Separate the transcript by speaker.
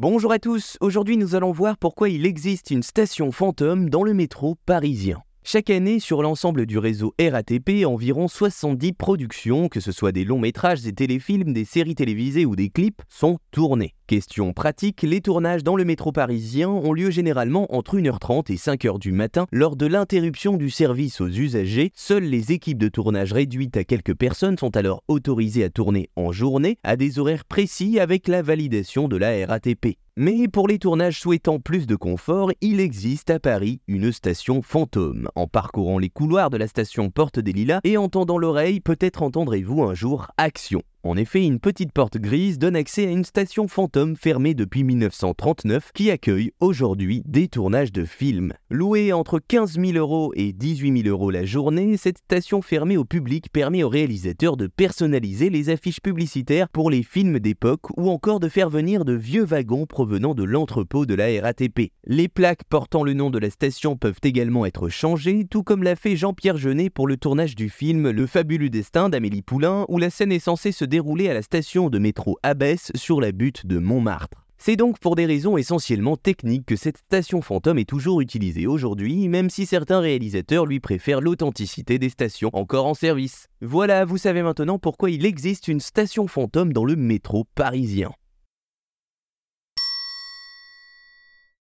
Speaker 1: Bonjour à tous, aujourd'hui nous allons voir pourquoi il existe une station fantôme dans le métro parisien. Chaque année, sur l'ensemble du réseau RATP, environ 70 productions, que ce soit des longs métrages, des téléfilms, des séries télévisées ou des clips, sont tournées. Question pratique, les tournages dans le métro parisien ont lieu généralement entre 1h30 et 5h du matin lors de l'interruption du service aux usagers. Seules les équipes de tournage réduites à quelques personnes sont alors autorisées à tourner en journée à des horaires précis avec la validation de la RATP. Mais pour les tournages souhaitant plus de confort, il existe à Paris une station fantôme. En parcourant les couloirs de la station Porte des Lilas et en tendant l'oreille, peut-être entendrez-vous un jour Action. En effet, une petite porte grise donne accès à une station fantôme fermée depuis 1939 qui accueille aujourd'hui des tournages de films. Louée entre 15 000 euros et 18 000 euros la journée, cette station fermée au public permet aux réalisateurs de personnaliser les affiches publicitaires pour les films d'époque ou encore de faire venir de vieux wagons provenant de l'entrepôt de la RATP. Les plaques portant le nom de la station peuvent également être changées, tout comme l'a fait Jean-Pierre Jeunet pour le tournage du film Le fabuleux destin d'Amélie Poulain où la scène est censée se dérouler déroulé à la station de métro Abbesse sur la butte de Montmartre. C'est donc pour des raisons essentiellement techniques que cette station fantôme est toujours utilisée aujourd'hui, même si certains réalisateurs lui préfèrent l'authenticité des stations encore en service. Voilà, vous savez maintenant pourquoi il existe une station fantôme dans le métro parisien.